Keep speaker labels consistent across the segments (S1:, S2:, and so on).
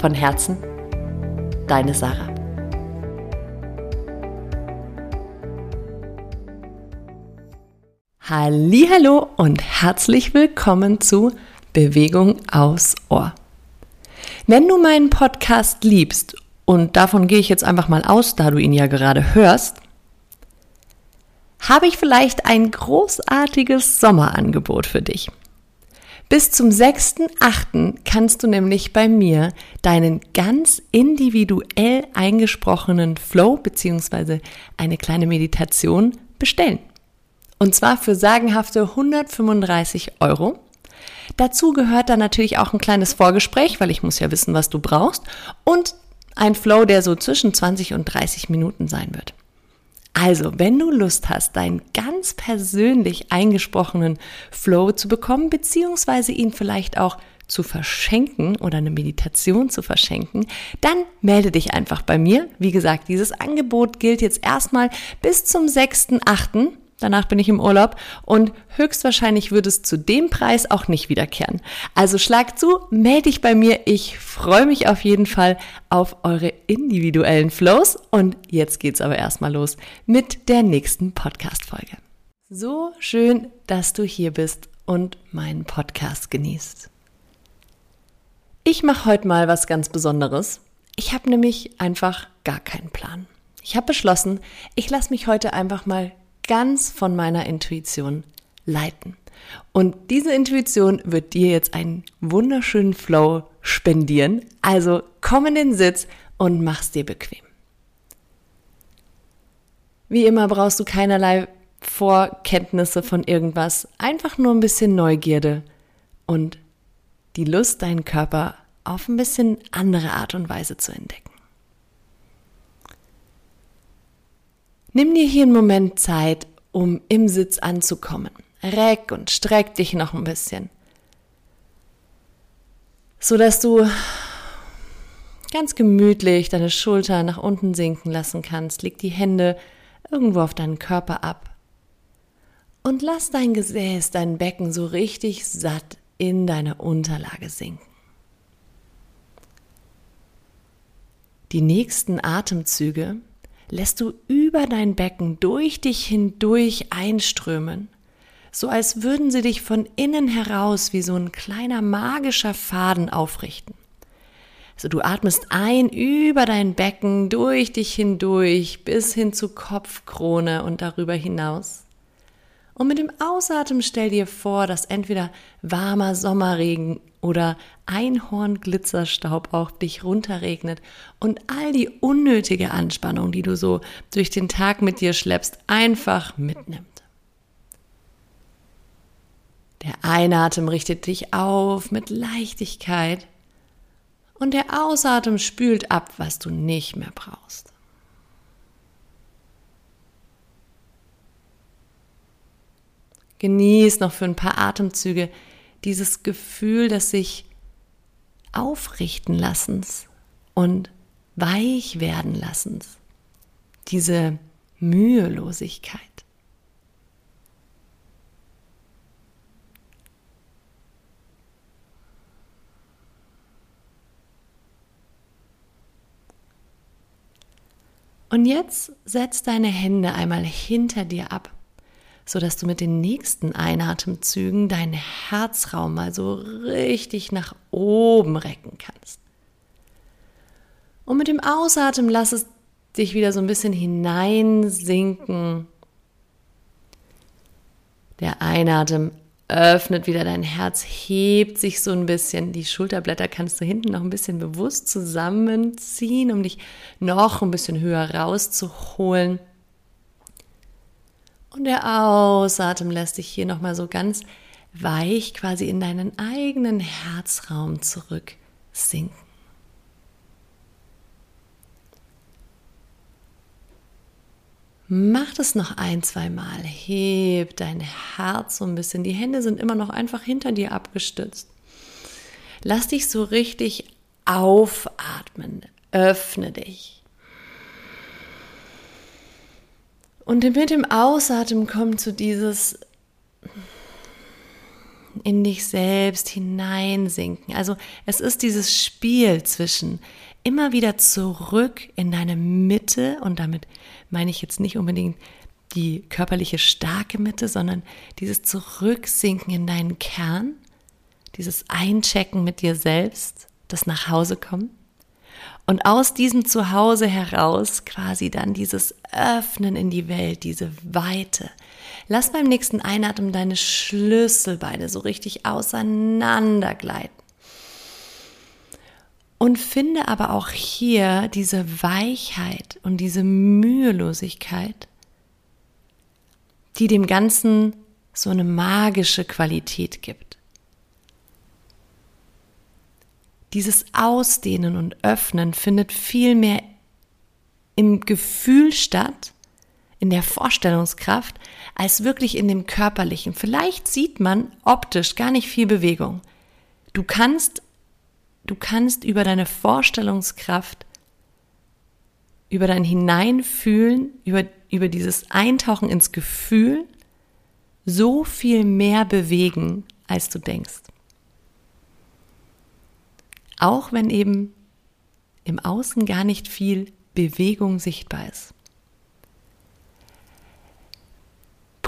S1: Von Herzen, deine Sarah. Hallo und herzlich willkommen zu Bewegung aus Ohr. Wenn du meinen Podcast liebst, und davon gehe ich jetzt einfach mal aus, da du ihn ja gerade hörst, habe ich vielleicht ein großartiges Sommerangebot für dich. Bis zum 6.8. kannst du nämlich bei mir deinen ganz individuell eingesprochenen Flow bzw. eine kleine Meditation bestellen. Und zwar für sagenhafte 135 Euro. Dazu gehört dann natürlich auch ein kleines Vorgespräch, weil ich muss ja wissen, was du brauchst. Und ein Flow, der so zwischen 20 und 30 Minuten sein wird. Also, wenn du Lust hast, deinen ganz persönlich eingesprochenen Flow zu bekommen, beziehungsweise ihn vielleicht auch zu verschenken oder eine Meditation zu verschenken, dann melde dich einfach bei mir. Wie gesagt, dieses Angebot gilt jetzt erstmal bis zum 6.8. Danach bin ich im Urlaub und höchstwahrscheinlich wird es zu dem Preis auch nicht wiederkehren. Also schlag zu, melde dich bei mir. Ich freue mich auf jeden Fall auf eure individuellen Flows. Und jetzt geht's aber erstmal los mit der nächsten Podcast-Folge. So schön, dass du hier bist und meinen Podcast genießt. Ich mache heute mal was ganz Besonderes. Ich habe nämlich einfach gar keinen Plan. Ich habe beschlossen, ich lasse mich heute einfach mal ganz von meiner Intuition leiten. Und diese Intuition wird dir jetzt einen wunderschönen Flow spendieren. Also komm in den Sitz und mach's dir bequem. Wie immer brauchst du keinerlei Vorkenntnisse von irgendwas, einfach nur ein bisschen Neugierde und die Lust, deinen Körper auf ein bisschen andere Art und Weise zu entdecken. Nimm dir hier einen Moment Zeit, um im Sitz anzukommen. Reck und streck dich noch ein bisschen. So dass du ganz gemütlich deine Schulter nach unten sinken lassen kannst. Leg die Hände irgendwo auf deinen Körper ab. Und lass dein Gesäß, dein Becken so richtig satt in deine Unterlage sinken. Die nächsten Atemzüge lässt du über dein Becken durch dich hindurch einströmen, so als würden sie dich von innen heraus wie so ein kleiner magischer Faden aufrichten. Also du atmest ein über dein Becken, durch dich hindurch, bis hin zu Kopfkrone und darüber hinaus. Und mit dem Ausatmen stell dir vor, dass entweder warmer Sommerregen oder Einhornglitzerstaub auf dich runterregnet und all die unnötige Anspannung, die du so durch den Tag mit dir schleppst, einfach mitnimmt. Der Einatmen richtet dich auf mit Leichtigkeit und der Ausatmen spült ab, was du nicht mehr brauchst. Genieß noch für ein paar Atemzüge dieses Gefühl des sich aufrichten lassens und weich werden lassens. Diese Mühelosigkeit. Und jetzt setz deine Hände einmal hinter dir ab so dass du mit den nächsten Einatemzügen deinen Herzraum mal so richtig nach oben recken kannst. Und mit dem Ausatmen lass es dich wieder so ein bisschen hineinsinken. Der Einatem öffnet wieder dein Herz, hebt sich so ein bisschen. Die Schulterblätter kannst du hinten noch ein bisschen bewusst zusammenziehen, um dich noch ein bisschen höher rauszuholen. Und der Ausatmen lässt dich hier nochmal so ganz weich quasi in deinen eigenen Herzraum zurück sinken. Mach das noch ein, zwei Mal. Heb dein Herz so ein bisschen. Die Hände sind immer noch einfach hinter dir abgestützt. Lass dich so richtig aufatmen. Öffne dich. Und mit dem Ausatmen kommt zu dieses in dich selbst hineinsinken. Also es ist dieses Spiel zwischen immer wieder zurück in deine Mitte und damit meine ich jetzt nicht unbedingt die körperliche starke Mitte, sondern dieses Zurücksinken in deinen Kern, dieses Einchecken mit dir selbst, das nach Hause kommen. Und aus diesem Zuhause heraus quasi dann dieses Öffnen in die Welt, diese Weite, Lass beim nächsten Einatmen deine Schlüsselbeine so richtig auseinander gleiten. Und finde aber auch hier diese Weichheit und diese Mühelosigkeit, die dem Ganzen so eine magische Qualität gibt. Dieses Ausdehnen und Öffnen findet viel mehr im Gefühl statt, in der Vorstellungskraft, als wirklich in dem körperlichen. Vielleicht sieht man optisch gar nicht viel Bewegung. Du kannst, du kannst über deine Vorstellungskraft, über dein Hineinfühlen, über, über dieses Eintauchen ins Gefühl so viel mehr bewegen, als du denkst. Auch wenn eben im Außen gar nicht viel Bewegung sichtbar ist.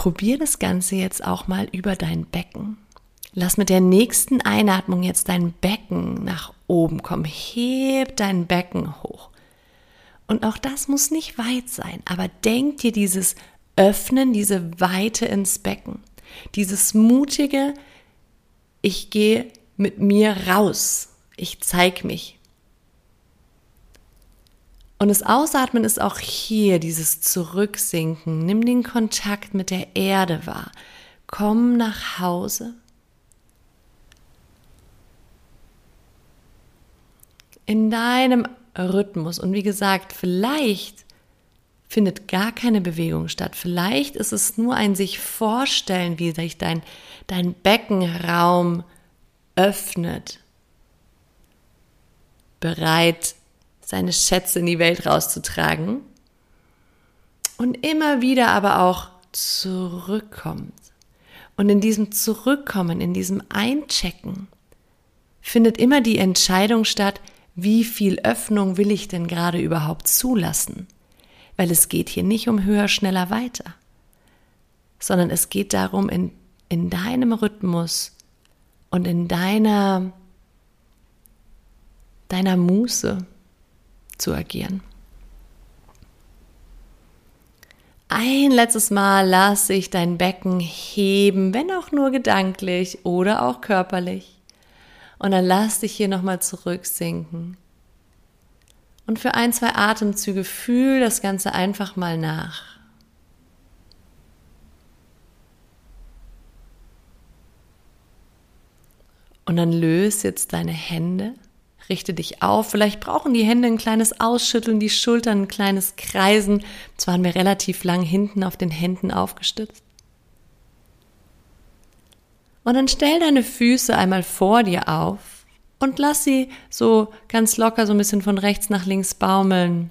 S1: probier das Ganze jetzt auch mal über dein Becken. Lass mit der nächsten Einatmung jetzt dein Becken nach oben kommen. Heb dein Becken hoch. Und auch das muss nicht weit sein, aber denk dir dieses Öffnen, diese Weite ins Becken. Dieses mutige, ich gehe mit mir raus. Ich zeig mich. Und das Ausatmen ist auch hier dieses Zurücksinken. Nimm den Kontakt mit der Erde wahr. Komm nach Hause. In deinem Rhythmus. Und wie gesagt, vielleicht findet gar keine Bewegung statt. Vielleicht ist es nur ein sich vorstellen, wie sich dein, dein Beckenraum öffnet. Bereit seine Schätze in die Welt rauszutragen und immer wieder aber auch zurückkommt. Und in diesem Zurückkommen, in diesem Einchecken, findet immer die Entscheidung statt, wie viel Öffnung will ich denn gerade überhaupt zulassen? Weil es geht hier nicht um höher, schneller, weiter, sondern es geht darum, in, in deinem Rhythmus und in deiner, deiner Muße, zu agieren. Ein letztes Mal lass sich dein Becken heben, wenn auch nur gedanklich oder auch körperlich. Und dann lass dich hier nochmal zurücksinken. Und für ein, zwei Atemzüge fühl das Ganze einfach mal nach. Und dann löse jetzt deine Hände Richte dich auf. Vielleicht brauchen die Hände ein kleines Ausschütteln, die Schultern ein kleines Kreisen. Zwar waren wir relativ lang hinten auf den Händen aufgestützt. Und dann stell deine Füße einmal vor dir auf und lass sie so ganz locker so ein bisschen von rechts nach links baumeln.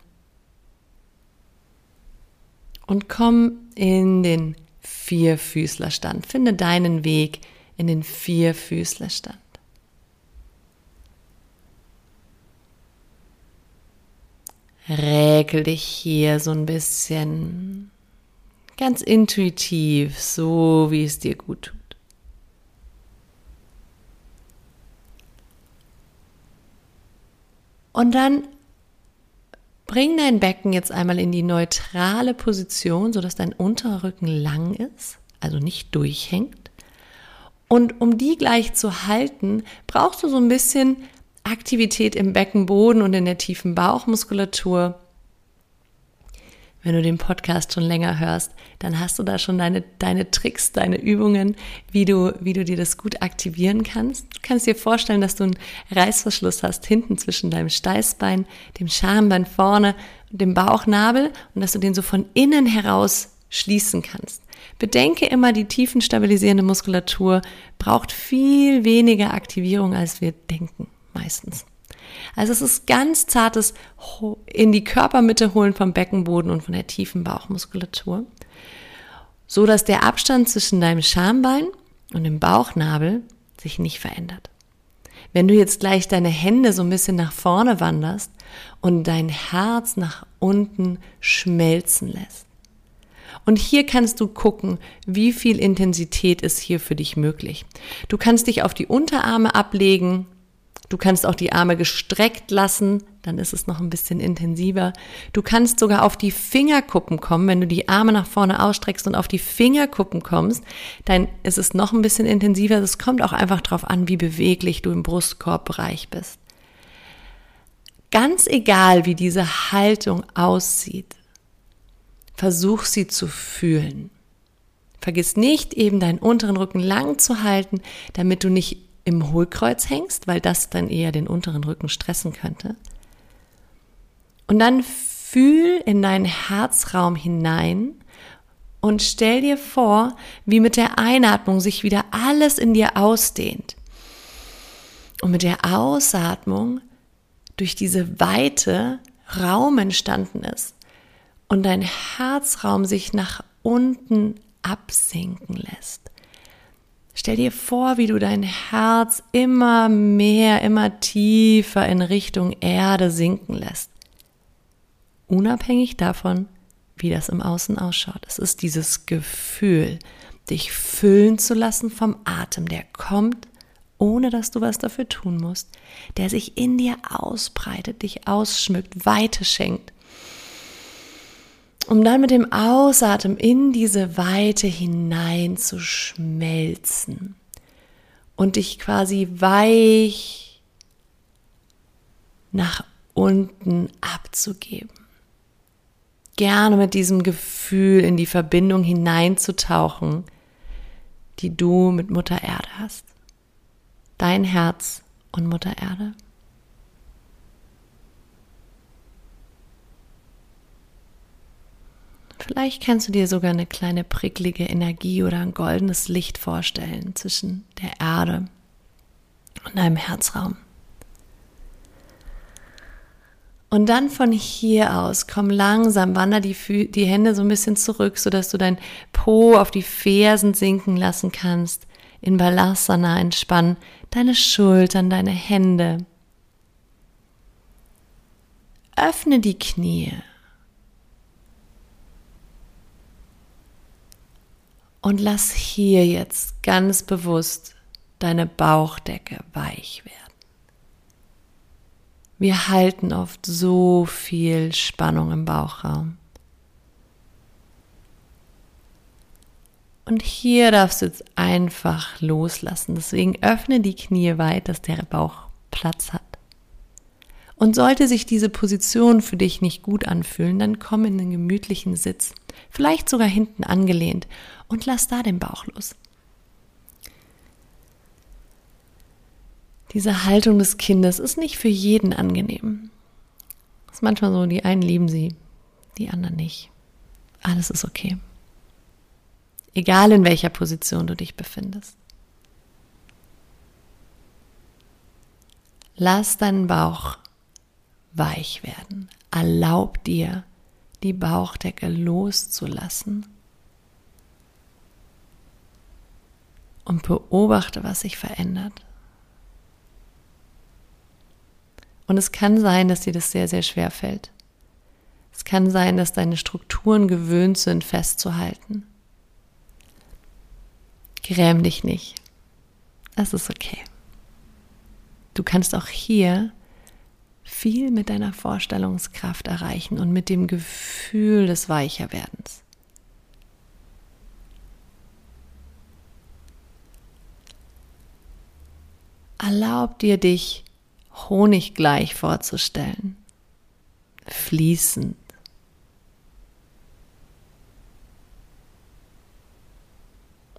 S1: Und komm in den Vierfüßlerstand. Finde deinen Weg in den Vierfüßlerstand. Räkel dich hier so ein bisschen ganz intuitiv, so wie es dir gut tut. Und dann bring dein Becken jetzt einmal in die neutrale Position, sodass dein Unterrücken lang ist, also nicht durchhängt. Und um die gleich zu halten, brauchst du so ein bisschen Aktivität im Beckenboden und in der tiefen Bauchmuskulatur. Wenn du den Podcast schon länger hörst, dann hast du da schon deine, deine Tricks, deine Übungen, wie du, wie du dir das gut aktivieren kannst. Du kannst dir vorstellen, dass du einen Reißverschluss hast hinten zwischen deinem Steißbein, dem Schambein vorne dem Bauchnabel und dass du den so von innen heraus schließen kannst. Bedenke immer, die tiefenstabilisierende Muskulatur braucht viel weniger Aktivierung, als wir denken, meistens. Also es ist ganz zartes in die Körpermitte holen vom Beckenboden und von der tiefen Bauchmuskulatur, so dass der Abstand zwischen deinem Schambein und dem Bauchnabel sich nicht verändert. Wenn du jetzt gleich deine Hände so ein bisschen nach vorne wanderst und dein Herz nach unten schmelzen lässt. Und hier kannst du gucken, wie viel Intensität ist hier für dich möglich. Du kannst dich auf die Unterarme ablegen, Du kannst auch die Arme gestreckt lassen, dann ist es noch ein bisschen intensiver. Du kannst sogar auf die Fingerkuppen kommen, wenn du die Arme nach vorne ausstreckst und auf die Fingerkuppen kommst, dann ist es noch ein bisschen intensiver. Es kommt auch einfach darauf an, wie beweglich du im Brustkorbbereich bist. Ganz egal, wie diese Haltung aussieht, versuch sie zu fühlen. Vergiss nicht, eben deinen unteren Rücken lang zu halten, damit du nicht im Hohlkreuz hängst, weil das dann eher den unteren Rücken stressen könnte. Und dann fühl in deinen Herzraum hinein und stell dir vor, wie mit der Einatmung sich wieder alles in dir ausdehnt. Und mit der Ausatmung durch diese Weite Raum entstanden ist und dein Herzraum sich nach unten absinken lässt. Stell dir vor, wie du dein Herz immer mehr, immer tiefer in Richtung Erde sinken lässt. Unabhängig davon, wie das im Außen ausschaut. Es ist dieses Gefühl, dich füllen zu lassen vom Atem, der kommt, ohne dass du was dafür tun musst, der sich in dir ausbreitet, dich ausschmückt, Weite schenkt um dann mit dem Ausatmen in diese Weite hinein zu schmelzen und dich quasi weich nach unten abzugeben. Gerne mit diesem Gefühl in die Verbindung hineinzutauchen, die du mit Mutter Erde hast. Dein Herz und Mutter Erde. Vielleicht kannst du dir sogar eine kleine pricklige Energie oder ein goldenes Licht vorstellen zwischen der Erde und deinem Herzraum. Und dann von hier aus, komm langsam, wander die, die Hände so ein bisschen zurück, sodass du dein Po auf die Fersen sinken lassen kannst. In Balasana entspann deine Schultern, deine Hände. Öffne die Knie Und lass hier jetzt ganz bewusst deine Bauchdecke weich werden. Wir halten oft so viel Spannung im Bauchraum. Und hier darfst du jetzt einfach loslassen. Deswegen öffne die Knie weit, dass der Bauch Platz hat. Und sollte sich diese Position für dich nicht gut anfühlen, dann komm in den gemütlichen Sitz, vielleicht sogar hinten angelehnt und lass da den Bauch los. Diese Haltung des Kindes ist nicht für jeden angenehm. Das ist manchmal so, die einen lieben sie, die anderen nicht. Alles ist okay. Egal in welcher Position du dich befindest. Lass deinen Bauch weich werden. Erlaub dir, die Bauchdecke loszulassen und beobachte, was sich verändert. Und es kann sein, dass dir das sehr, sehr schwer fällt. Es kann sein, dass deine Strukturen gewöhnt sind, festzuhalten. Gräm dich nicht. Das ist okay. Du kannst auch hier viel mit deiner Vorstellungskraft erreichen und mit dem Gefühl des Weicherwerdens. Erlaub dir, dich honiggleich vorzustellen, fließend.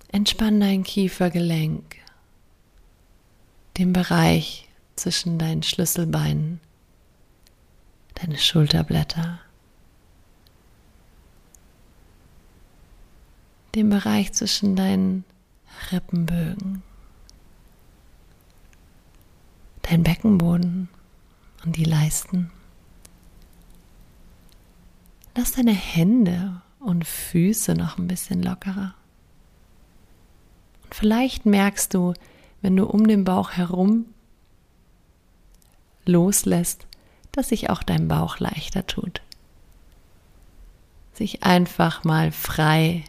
S1: Entspann dein Kiefergelenk, den Bereich zwischen deinen Schlüsselbeinen deine Schulterblätter, den Bereich zwischen deinen Rippenbögen, dein Beckenboden und die Leisten. Lass deine Hände und Füße noch ein bisschen lockerer. Und vielleicht merkst du, wenn du um den Bauch herum loslässt, dass sich auch dein Bauch leichter tut. Sich einfach mal frei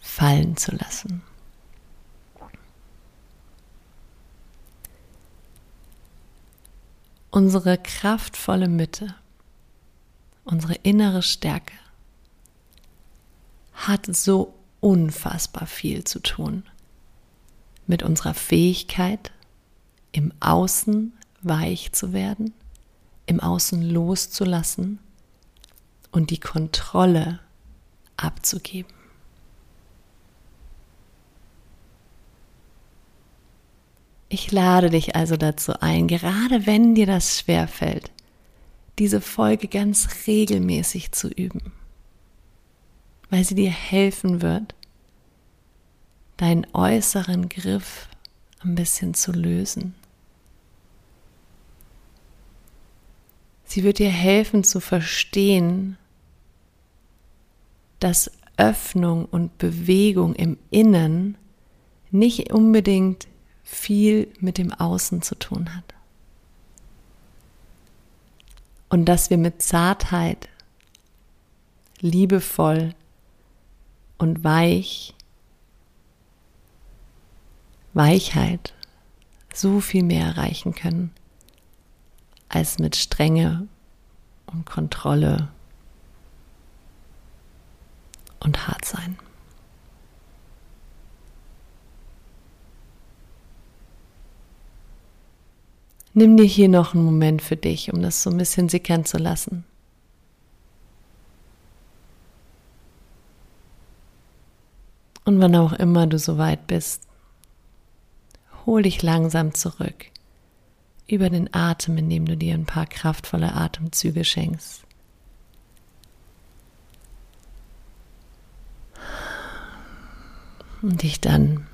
S1: fallen zu lassen. Unsere kraftvolle Mitte, unsere innere Stärke hat so unfassbar viel zu tun mit unserer Fähigkeit, im Außen weich zu werden, im Außen loszulassen und die Kontrolle abzugeben. Ich lade dich also dazu ein, gerade wenn dir das schwer fällt, diese Folge ganz regelmäßig zu üben, weil sie dir helfen wird, deinen äußeren Griff ein bisschen zu lösen. Sie wird dir helfen zu verstehen, dass Öffnung und Bewegung im Innen nicht unbedingt viel mit dem Außen zu tun hat. Und dass wir mit Zartheit, liebevoll und weich, Weichheit so viel mehr erreichen können, als mit Strenge und Kontrolle und Hartsein. Nimm dir hier noch einen Moment für dich, um das so ein bisschen sickern zu lassen. Und wann auch immer du so weit bist, hol dich langsam zurück über den Atem, indem du dir ein paar kraftvolle Atemzüge schenkst. Und dich dann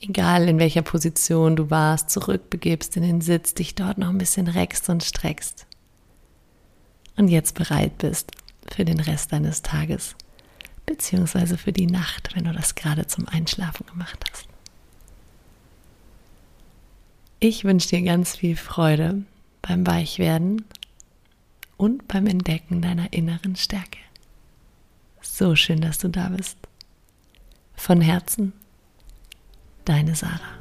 S1: egal in welcher Position du warst, zurückbegibst in den Sitz, dich dort noch ein bisschen reckst und streckst. Und jetzt bereit bist für den Rest deines Tages, beziehungsweise für die Nacht, wenn du das gerade zum Einschlafen gemacht hast. Ich wünsche dir ganz viel Freude beim Weichwerden und beim Entdecken deiner inneren Stärke. So schön, dass du da bist. Von Herzen Deine Sarah.